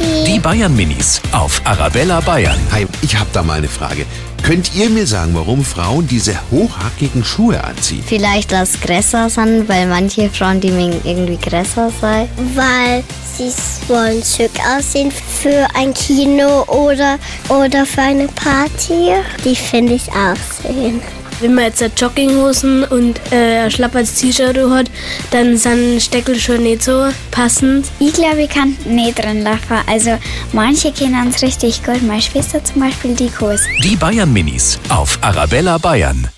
Die Bayern Minis auf Arabella Bayern. Hi, ich habe da mal eine Frage. Könnt ihr mir sagen, warum Frauen diese hochhackigen Schuhe anziehen? Vielleicht das größer sind, weil manche Frauen die mögen irgendwie größer sein. Weil sie wollen schick aussehen für ein Kino oder, oder für eine Party. Die finde ich auch schön. Wenn man jetzt Jogginghosen und äh, ein schlappers T-Shirt hat, dann sind Steckel schon nicht so passend. Ich glaube, ich kann nicht drin laufen. Also manche kennen es richtig gut. Meine Schwester zum Beispiel, die Kurs. Die Bayern Minis auf Arabella Bayern.